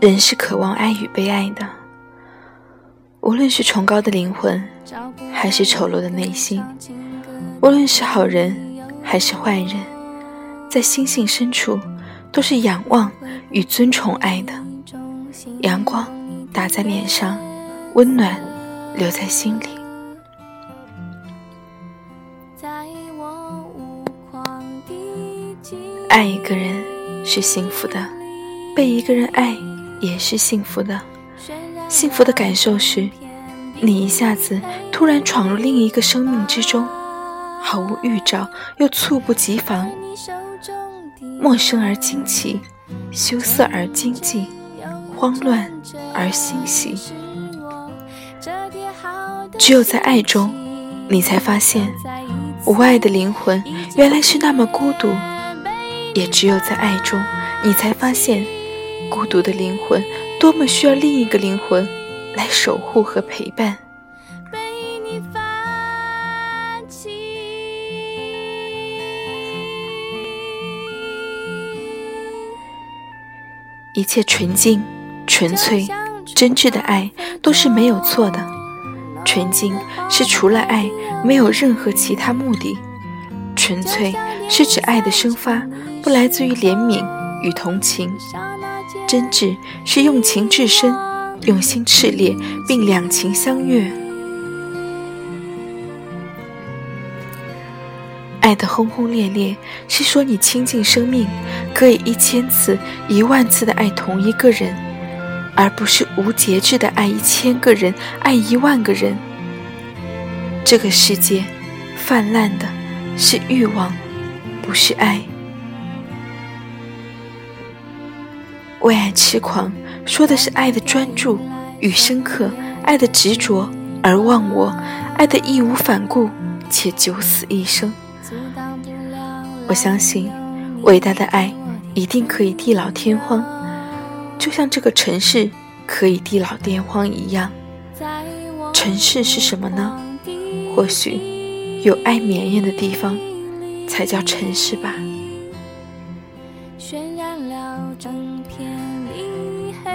人是渴望爱与被爱的。无论是崇高的灵魂，还是丑陋的内心；无论是好人，还是坏人，在心性深处，都是仰望与尊崇爱的。阳光打在脸上，温暖留在心里。爱一个人是幸福的，被一个人爱也是幸福的。幸福的感受是，你一下子突然闯入另一个生命之中，毫无预兆又猝不及防，陌生而惊奇，羞涩而惊悸，慌乱而欣喜。只有在爱中，你才发现无爱的灵魂原来是那么孤独；也只有在爱中，你才发现孤独的灵魂。多么需要另一个灵魂来守护和陪伴。一切纯净、纯粹、真挚的爱都是没有错的。纯净是除了爱没有任何其他目的；纯粹是指爱的生发不来自于怜悯与同情。真挚是用情至深，用心炽烈，并两情相悦。爱的轰轰烈烈，是说你倾尽生命，可以一千次、一万次的爱同一个人，而不是无节制的爱一千个人、爱一万个人。这个世界，泛滥的是欲望，不是爱。为爱痴狂，说的是爱的专注与深刻，爱的执着而忘我，爱的义无反顾且九死一生。我相信，伟大的爱一定可以地老天荒，就像这个城市可以地老天荒一样。城市是什么呢？或许有爱绵延的地方，才叫城市吧。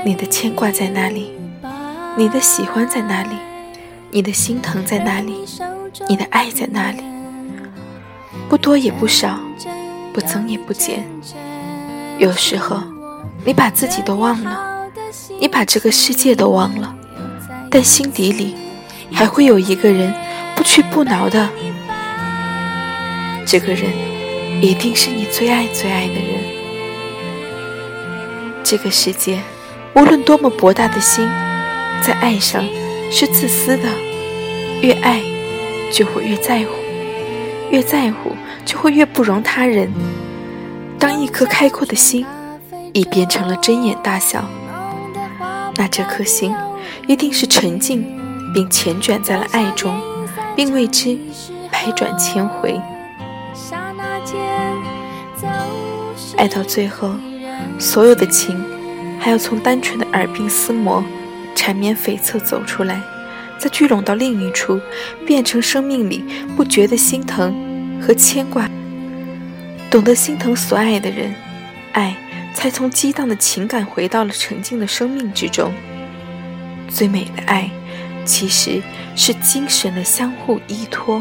你的牵挂在哪里？你的喜欢在哪里？你的心疼在哪里？你的爱在哪里？不多也不少，不增也不减。有时候，你把自己都忘了，你把这个世界都忘了，但心底里还会有一个人不屈不挠的。这个人一定是你最爱最爱的人。这个世界。无论多么博大的心，在爱上是自私的。越爱，就会越在乎；越在乎，就会越不容他人。当一颗开阔的心已变成了针眼大小，那这颗心一定是沉静，并缱绻在了爱中，并为之百转千回。爱到最后，所有的情。还要从单纯的耳鬓厮磨、缠绵悱恻走出来，再聚拢到另一处，变成生命里不觉的心疼和牵挂。懂得心疼所爱的人，爱才从激荡的情感回到了沉静的生命之中。最美的爱，其实是精神的相互依托。